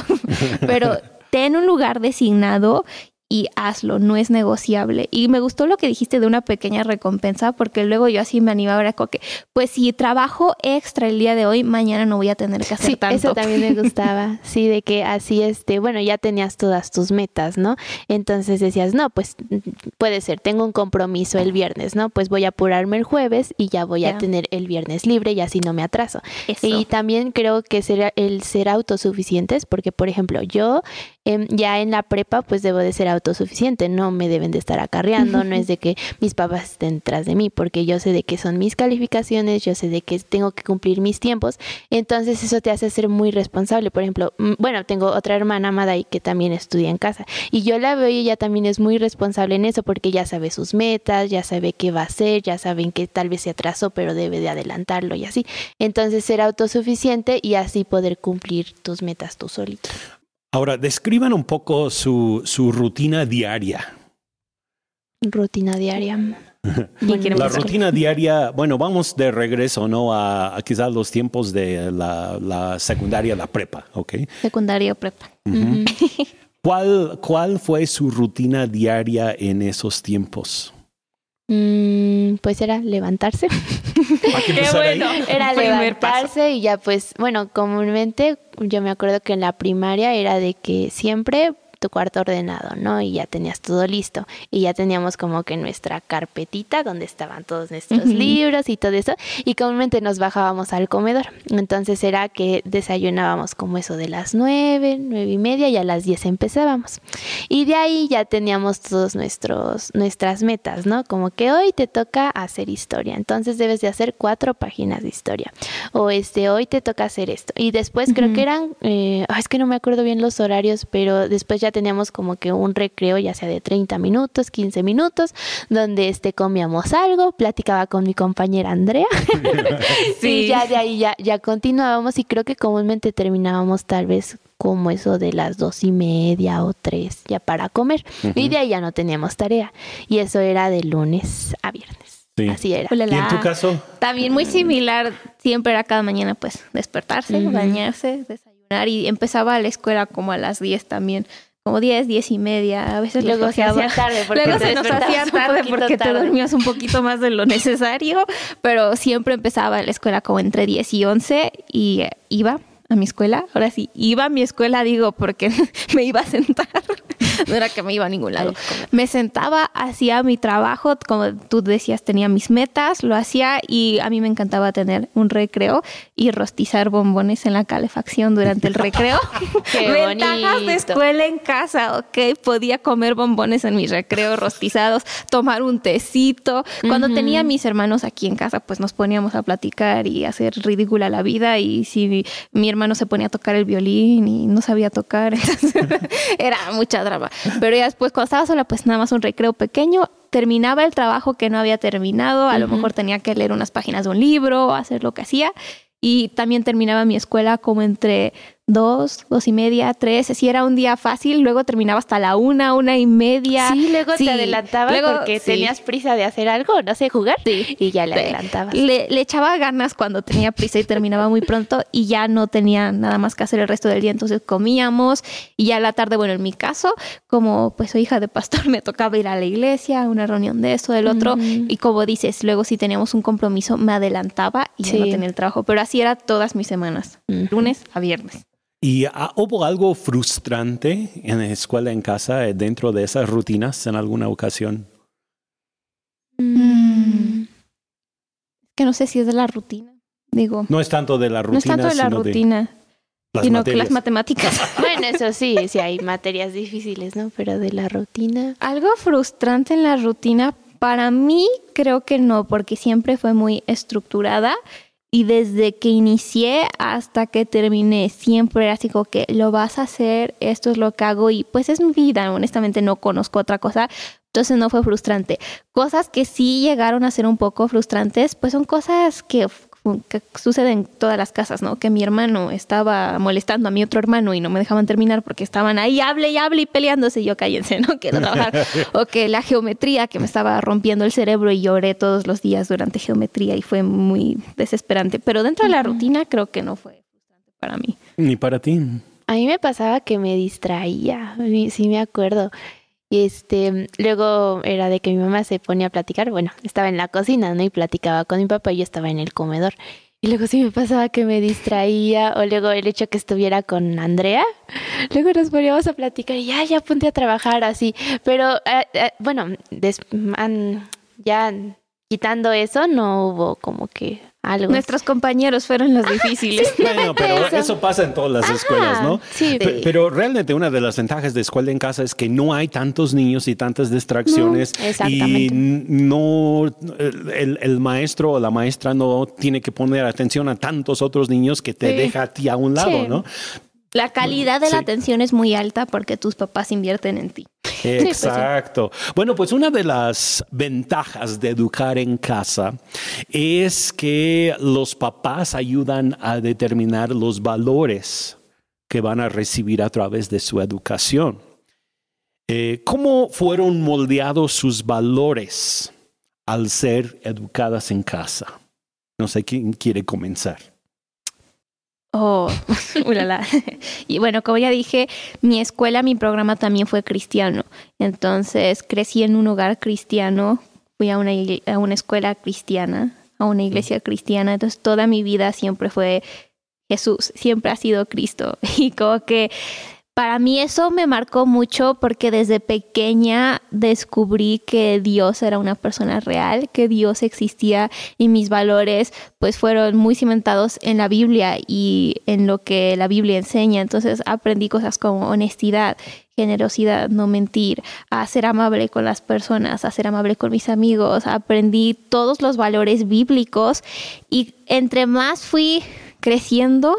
Pero ten un lugar designado y hazlo, no es negociable. Y me gustó lo que dijiste de una pequeña recompensa, porque luego yo así me animaba a que, pues si trabajo extra el día de hoy, mañana no voy a tener que hacer sí, tanto. Eso también me *laughs* gustaba, sí, de que así, este, bueno, ya tenías todas tus metas, ¿no? Entonces decías, no, pues puede ser, tengo un compromiso el viernes, ¿no? Pues voy a apurarme el jueves y ya voy a tener el viernes libre y así no me atraso. Y también creo que ser, el ser autosuficientes, porque por ejemplo, yo Em, ya en la prepa pues debo de ser autosuficiente, no me deben de estar acarreando, no es de que mis papás estén tras de mí, porque yo sé de que son mis calificaciones, yo sé de que tengo que cumplir mis tiempos, entonces eso te hace ser muy responsable. Por ejemplo, mm, bueno, tengo otra hermana, Madai, que también estudia en casa, y yo la veo y ella también es muy responsable en eso, porque ya sabe sus metas, ya sabe qué va a hacer, ya saben que tal vez se atrasó, pero debe de adelantarlo y así. Entonces ser autosuficiente y así poder cumplir tus metas tú solito. Ahora, describan un poco su, su rutina diaria. Rutina diaria. *laughs* la rutina diaria, bueno, vamos de regreso, ¿no? A, quizás los tiempos de la, la, secundaria, la prepa, ¿ok? Secundaria prepa. *laughs* ¿Cuál, ¿Cuál fue su rutina diaria en esos tiempos? Mm, pues era levantarse. *laughs* Qué bueno. Era levantarse y ya pues, bueno, comúnmente yo me acuerdo que en la primaria era de que siempre tu cuarto ordenado, ¿no? Y ya tenías todo listo. Y ya teníamos como que nuestra carpetita donde estaban todos nuestros libros y todo eso. Y comúnmente nos bajábamos al comedor. Entonces era que desayunábamos como eso de las nueve, nueve y media y a las diez empezábamos. Y de ahí ya teníamos todos nuestros, nuestras metas, ¿no? Como que hoy te toca hacer historia. Entonces debes de hacer cuatro páginas de historia. O este, hoy te toca hacer esto. Y después creo que eran, eh, es que no me acuerdo bien los horarios, pero después ya teníamos como que un recreo, ya sea de 30 minutos, 15 minutos, donde este comíamos algo, platicaba con mi compañera Andrea. sí. *laughs* Y ya de ahí ya, ya continuábamos y creo que comúnmente terminábamos tal vez como eso de las dos y media o tres ya para comer. Y de ahí ya no teníamos tarea. Y eso era de lunes a viernes. Así era. ¿Y en tu caso? También muy similar, siempre era cada mañana pues despertarse, bañarse, desayunar y empezaba la escuela como a las 10 también como 10, 10 y media, a veces luego se hacía tarde porque luego se nos hacía tarde porque te dormías un poquito más de lo necesario, pero siempre empezaba la escuela como entre 10 y 11 y eh, iba a mi escuela. Ahora sí, iba a mi escuela, digo, porque *laughs* me iba a sentar. no era que me iba a ningún lado. Me sentaba, hacía mi trabajo, como tú decías, tenía mis metas, lo hacía y a mí me encantaba tener un recreo y rostizar bombones en la calefacción durante el recreo. *laughs* Qué *laughs* Ventajas de escuela en casa, ok. Podía comer bombones en mi recreo rostizados, tomar un tecito. Cuando tenía mis hermanos aquí en casa, pues nos poníamos a platicar y hacer ridícula la vida y si mi, mi hermano se ponía a tocar el violín y no sabía tocar, *laughs* era mucha drama. Pero ya después, cuando estaba sola, pues nada más un recreo pequeño, terminaba el trabajo que no había terminado, a lo mejor tenía que leer unas páginas de un libro, hacer lo que hacía, y también terminaba mi escuela como entre dos, dos y media, tres. Si era un día fácil, luego terminaba hasta la una, una y media. Sí, luego te adelantabas porque tenías prisa de hacer algo, no sé, jugar. Sí. Y ya le adelantabas. Le, echaba ganas cuando tenía prisa y terminaba muy pronto y ya no tenía nada más que hacer el resto del día. Entonces comíamos y ya la tarde, bueno, en mi caso, como pues soy hija de pastor, *laughs* me tocaba ir a la iglesia, una reunión de esto, del otro. Y como dices, luego si teníamos un compromiso, me adelantaba y ya no tenía el trabajo. Pero así era todas mis semanas, lunes a viernes. ¿Y hubo algo frustrante en la escuela, en casa, eh, dentro de esas rutinas en alguna ocasión? Mm. Que no sé si es de la rutina. Digo. No es tanto de la rutina. No es tanto de la rutina. sino que las matemáticas. *laughs* bueno, eso sí, sí hay materias difíciles, ¿no? Pero de la rutina. Algo frustrante en la rutina, para mí creo que no, porque siempre fue muy estructurada y desde que inicié hasta que terminé, siempre era así como que lo vas a hacer, esto es lo que hago y pues es mi vida, honestamente no conozco otra cosa, entonces no fue frustrante. Cosas que sí llegaron a ser un poco frustrantes, pues son cosas que que sucede en todas las casas, ¿no? Que mi hermano estaba molestando a mi otro hermano y no me dejaban terminar porque estaban ahí, hable y hable y peleándose. Y yo cállense, no quiero trabajar. *laughs* o que la geometría que me estaba rompiendo el cerebro y lloré todos los días durante geometría y fue muy desesperante. Pero dentro de la rutina creo que no fue para mí. Ni para ti. A mí me pasaba que me distraía, sí me acuerdo. Y este, luego era de que mi mamá se ponía a platicar, bueno, estaba en la cocina, ¿no? Y platicaba con mi papá y yo estaba en el comedor. Y luego sí me pasaba que me distraía, o luego el hecho que estuviera con Andrea, *laughs* luego nos poníamos a platicar y ya, ya apunté a trabajar así. Pero eh, eh, bueno, ya quitando eso, no hubo como que Nuestros compañeros fueron los difíciles. bueno, pero eso. pasa en todas las escuelas, ¿no? Sí. pero realmente una de las ventajas de escuela en casa es que no hay tantos niños y tantas distracciones. y no, el, maestro o la maestra no tiene que poner atención a tantos otros niños que te deja a ti a un lado, ¿no? La calidad de la atención es muy alta porque tus papás invierten en ti. *laughs* Pues Exacto. Bueno, pues una de las ventajas de educar en casa es que los papás ayudan a determinar los valores que van a recibir a través de su educación. Eh, ¿Cómo fueron moldeados sus valores al ser educadas en casa? No sé quién quiere comenzar. Oh, *laughs* ulala. *laughs* y bueno, como ya dije, mi escuela, mi programa también fue cristiano. Entonces crecí en un hogar cristiano, fui a una, a una escuela cristiana, a una iglesia cristiana. Entonces toda mi vida siempre fue Jesús, siempre ha sido Cristo. *laughs* Y como que para mí eso me marcó mucho porque desde pequeña descubrí que Dios era una persona real, que Dios existía y mis valores pues fueron muy cimentados en la Biblia y en lo que la Biblia enseña. Entonces aprendí cosas como honestidad, generosidad, no mentir, a ser amable con las personas, a ser amable con mis amigos. Aprendí todos los valores bíblicos y entre más fui creciendo,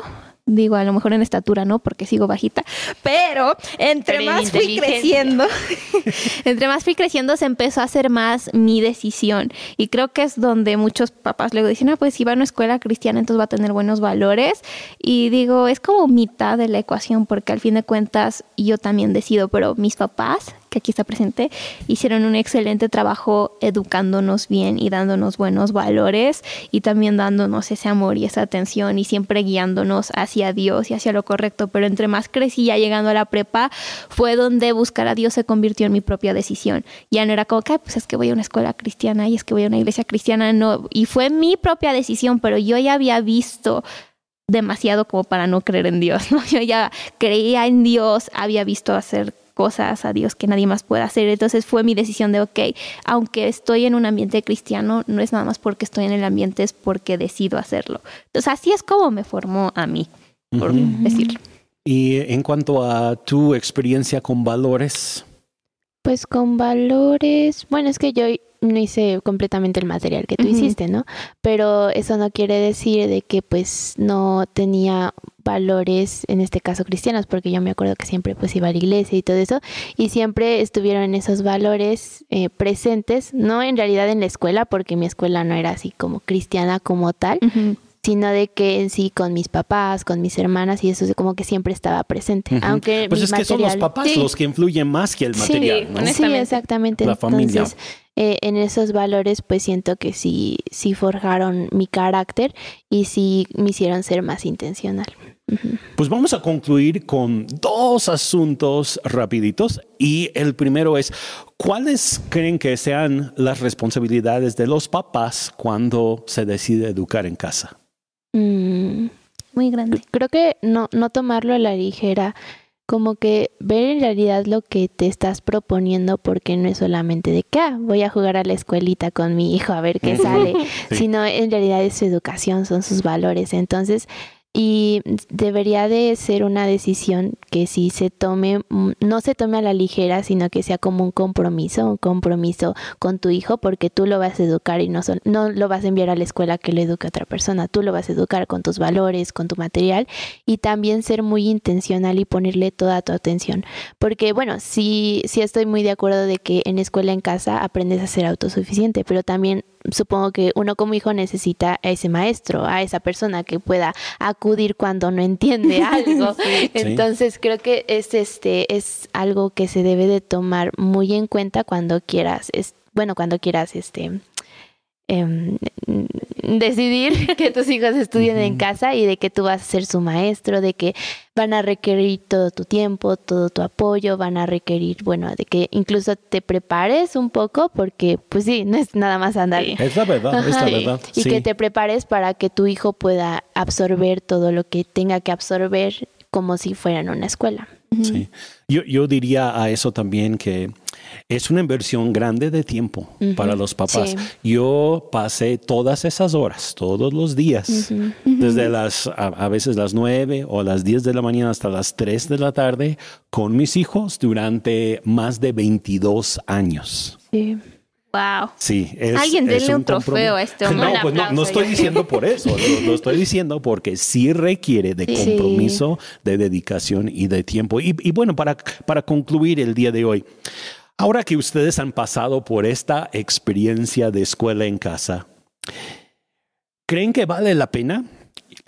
digo, a lo mejor en estatura no, porque sigo bajita, pero entre más fui creciendo, *laughs* entre más fui creciendo se empezó a hacer más mi decisión. Y creo que es donde muchos papás luego dicen, ah, pues si va a una escuela cristiana, entonces va a tener buenos valores. Y digo, es como mitad de la ecuación, porque al fin de cuentas yo también decido, pero mis papás que aquí está presente, hicieron un excelente trabajo educándonos bien y dándonos buenos valores y también dándonos ese amor y esa atención y siempre guiándonos hacia Dios y hacia lo correcto. Pero entre más crecí ya llegando a la prepa, fue donde buscar a Dios se convirtió en mi propia decisión. Ya no era como que, pues es que voy a una escuela cristiana y es que voy a una iglesia cristiana, no. Y fue mi propia decisión, pero yo ya había visto demasiado como para no creer en Dios, ¿no? *laughs* Yo ya creía en Dios, había visto hacer cosas a Dios que nadie más puede hacer. Entonces fue mi decisión de, ok, aunque estoy en un ambiente cristiano, no es nada más porque estoy en el ambiente, es porque decido hacerlo. Entonces así es como me formó a mí, por decirlo. Y en cuanto a tu experiencia con valores. Pues con valores, bueno, es que yo no hice completamente el material que tú hiciste, ¿no? Pero eso no quiere decir de que pues no tenía valores, en este caso cristianos, porque yo me acuerdo que siempre pues iba a la iglesia y todo eso, y siempre estuvieron esos valores eh, presentes, no en realidad en la escuela, porque mi escuela no era así como cristiana como tal, sino de que en sí con mis papás, con mis hermanas y eso como que siempre estaba presente. Aunque pues es que son los papás los que influyen más que el material, sí, Sí, exactamente. La familia. Eh, en esos valores pues siento que sí, sí forjaron mi carácter y sí me hicieron ser más intencional. Pues vamos a concluir con dos asuntos rapiditos y el primero es, ¿cuáles creen que sean las responsabilidades de los papás cuando se decide educar en casa? Mm, muy grande. Creo que no, no tomarlo a la ligera, como que ver en realidad lo que te estás proponiendo porque no es solamente de que ah, voy a jugar a la escuelita con mi hijo a ver qué sale, *laughs* sino en realidad es su educación, son sus valores. Entonces, y debería de ser una decisión que si se tome, mm, no se tome a la ligera, sino que sea como un compromiso, un compromiso con tu hijo, porque tú lo vas a educar y no, no lo vas a enviar a la escuela que lo eduque a otra persona, tú lo vas a educar con tus valores, con tu material y también ser muy intencional y ponerle toda tu atención, porque bueno, sí, sí estoy muy de acuerdo de que en escuela en casa aprendes a ser autosuficiente, pero también supongo que uno como hijo necesita a ese maestro, a esa persona que pueda acudir cuando no entiende *laughs* algo. Entonces creo que es este es algo que se debe de tomar muy en cuenta cuando quieras, es, bueno, cuando quieras este Em, decidir *laughs* que tus hijos estudien en casa y de que tú vas a ser su maestro, de que van a requerir todo tu tiempo, todo tu apoyo, van a requerir, bueno, de que incluso te prepares un poco, porque pues sí, no es nada más andar. Es la verdad, es la verdad. Y que te prepares para que tu hijo pueda absorber todo lo que tenga que absorber como si fuera en una escuela. Sí. Yo, yo diría a eso también que es una inversión grande de tiempo para los papás. Yo pasé todas esas horas, todos los días, desde las, a, veces las 9 o las 10 de la mañana hasta las 3 de la tarde, con mis hijos durante más de 22 años. Sí. Wow. Sí, Alguien denle un, trofeo a este hombre. *laughs* No, pues no, estoy diciendo por eso, lo, estoy *laughs* diciendo porque sí requiere de compromiso, de dedicación y de tiempo. Y, y bueno, para, para concluir el día de hoy, Ahora que ustedes han pasado por esta experiencia de escuela en casa, ¿creen que vale la pena?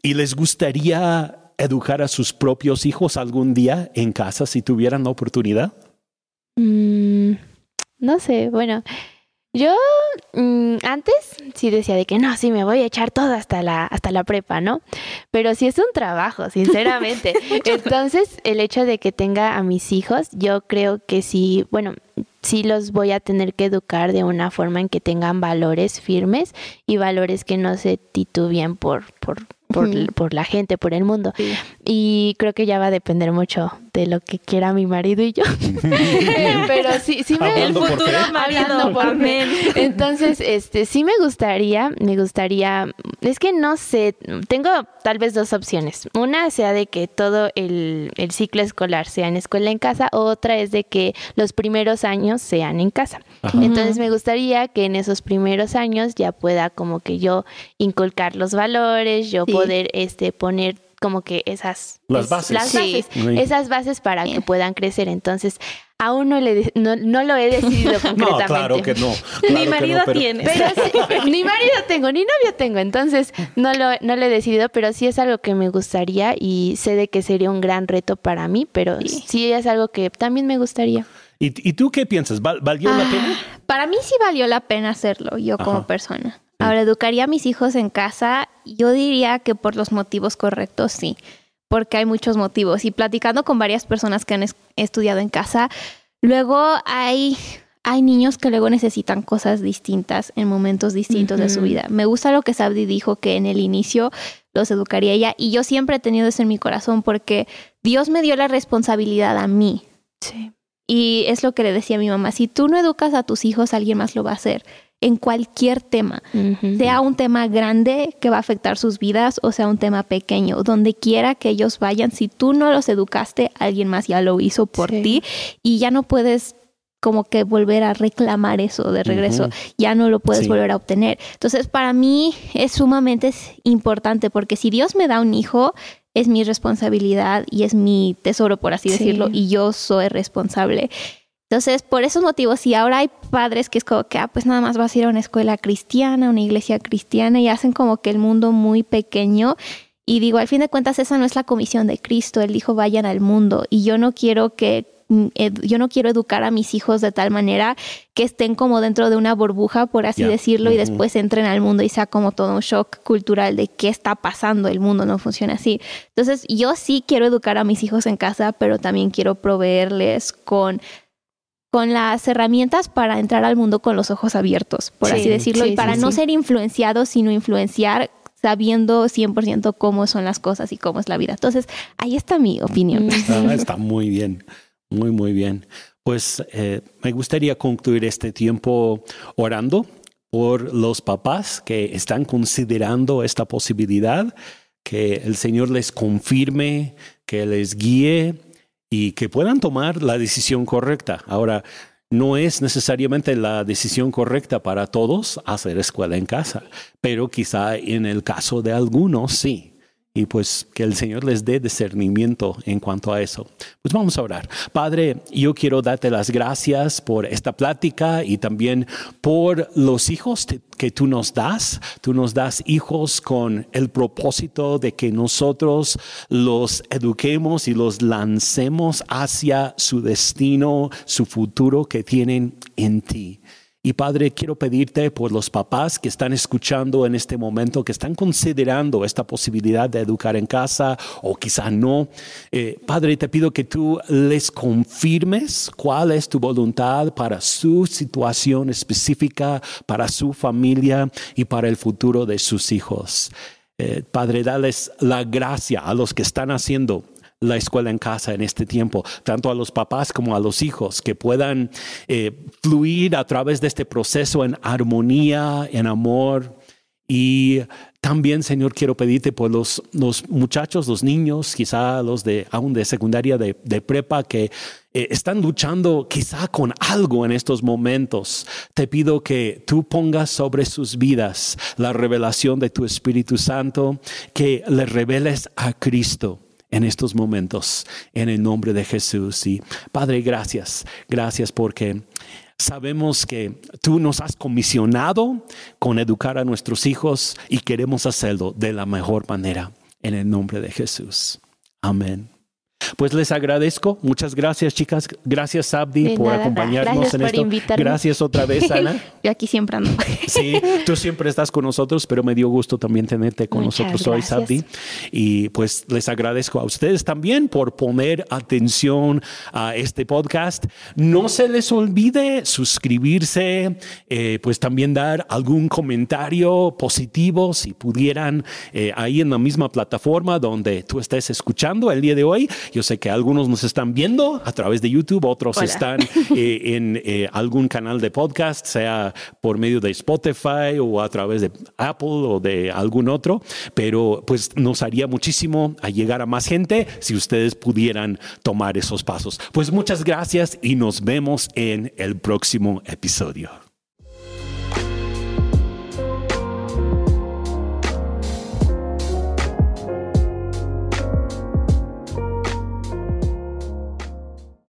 ¿Y les gustaría educar a sus propios hijos algún día en casa si tuvieran la oportunidad? Mm, no sé, bueno, yo mm, antes sí decía de que no, sí me voy a echar todo hasta la, hasta la prepa, ¿no? Pero sí es un trabajo, *laughs* sinceramente. Entonces, el hecho de que tenga a mis hijos, yo creo que sí, bueno, sí los voy a tener que educar de una forma en que tengan valores firmes y valores que no se titubeen por, por, por, por la gente, por el mundo. y creo que ya va a depender mucho de lo que quiera mi marido y yo. *laughs* Pero sí, sí me el futuro marido, por *laughs* Entonces, este, sí me gustaría, me gustaría, es que no sé, tengo tal vez dos opciones. Una sea de que todo el, el ciclo escolar sea en escuela en casa, otra es de que los primeros años sean en casa. Entonces me gustaría que en esos primeros años ya pueda como que yo inculcar los valores, yo poder este poner como que esas las bases, esas bases para que puedan crecer. Entonces, aún no, le no, lo he decidido *laughs* concretamente. no, claro que no. *laughs* ni marido tiene. *laughs* ni marido tengo, ni novio tengo. Entonces, no lo, no lo he decidido, pero sí es algo que me gustaría y sé de que sería un gran reto para mí, pero sí, es algo que también me gustaría. ¿Y, tú qué piensas? ¿Valió la ah, pena? Para mí sí valió la pena hacerlo, yo como persona. Ahora, ¿educaría a mis hijos en casa? Yo diría que por los motivos correctos, sí, porque hay muchos motivos. Y platicando con varias personas que han estudiado en casa, luego hay, hay niños que luego necesitan cosas distintas en momentos distintos de su vida. Me gusta lo que Sabdi dijo, que en el inicio los educaría ella, y yo siempre he tenido eso en mi corazón porque Dios me dio la responsabilidad a mí. Sí. Y es lo que le decía a mi mamá, si tú no educas a tus hijos, alguien más lo va a hacer en cualquier tema, sea un tema grande que va a afectar sus vidas o sea un tema pequeño, donde quiera que ellos vayan, si tú no los educaste, alguien más ya lo hizo por ti y ya no puedes como que volver a reclamar eso de regreso, ya no lo puedes volver a obtener. Entonces, para mí es sumamente importante porque si Dios me da un hijo, es mi responsabilidad y es mi tesoro, por así decirlo, y yo soy responsable. Entonces, por esos motivos, si ahora hay padres que es como que, ah, pues nada más vas a ir a una escuela cristiana, una iglesia cristiana, y hacen como que el mundo muy pequeño. Y digo, al fin de cuentas, esa no es la comisión de Cristo. Él dijo, vayan al mundo. Y yo no quiero que mm, yo no quiero educar a mis hijos de tal manera que estén como dentro de una burbuja, por así decirlo, y después entren al mundo y sea como todo un shock cultural de qué está pasando, el mundo no funciona así. Entonces, yo sí quiero educar a mis hijos en casa, pero también quiero proveerles con con las herramientas para entrar al mundo con los ojos abiertos, por así decirlo, y para no ser influenciados, sino influenciar sabiendo 100% cómo son las cosas y cómo es la vida. Entonces, ahí está mi opinión. Está, muy bien, muy, muy bien. Pues eh, me gustaría concluir este tiempo orando por los papás que están considerando esta posibilidad, que el Señor les confirme, que les guíe y que puedan tomar la decisión correcta. Ahora, no es necesariamente la decisión correcta para todos hacer escuela en casa, pero quizá en el caso de algunos sí y pues que el Señor les dé discernimiento en cuanto a eso. Pues vamos a orar. Padre, yo quiero darte las gracias por esta plática y también por los hijos que tú nos das. Tú nos das hijos con el propósito de que nosotros los eduquemos y los lancemos hacia su destino, su futuro que tienen en ti. Y Padre, quiero pedirte por los papás que están escuchando en este momento, que están considerando esta posibilidad de educar en casa o quizá no. Eh, padre, te pido que tú les confirmes cuál es tu voluntad para su situación específica, para su familia y para el futuro de sus hijos. Eh, padre, dales la gracia a los que están haciendo la escuela en casa en este tiempo, tanto a los papás como a los hijos, que puedan eh, fluir a través de este proceso en armonía, en amor. Y también, Señor, quiero pedirte por los, los muchachos, los niños, quizá los de aún de secundaria, de, prepa, que eh, están luchando quizá con algo en estos momentos. Te pido que tú pongas sobre sus vidas la revelación de tu Espíritu Santo, que les reveles a Cristo en estos momentos, en el nombre de Jesús. Y Padre, gracias, gracias porque sabemos que tú nos has comisionado con educar a nuestros hijos y queremos hacerlo de la mejor manera, en el nombre de Jesús. Amén. Pues les agradezco. Muchas gracias, chicas. Gracias, Abdi, por acompañarnos en esto. Gracias otra vez, *laughs* Ana. Yo aquí siempre ando. sí, tú siempre estás con nosotros, pero me dio gusto también tenerte con nosotros hoy, Abdi. Y pues les agradezco a ustedes también por poner atención a este podcast. No se les olvide suscribirse, eh, pues también dar algún comentario positivo si pudieran eh, ahí en la misma plataforma donde tú estés escuchando el día de hoy. Yo sé que algunos nos están viendo a través de YouTube, otros están eh, *laughs* en algún canal de podcast, sea por medio de Spotify o a través de Apple o de algún otro, pero pues nos haría muchísimo a llegar a más gente si ustedes pudieran tomar esos pasos. Pues muchas gracias y nos vemos en el próximo episodio.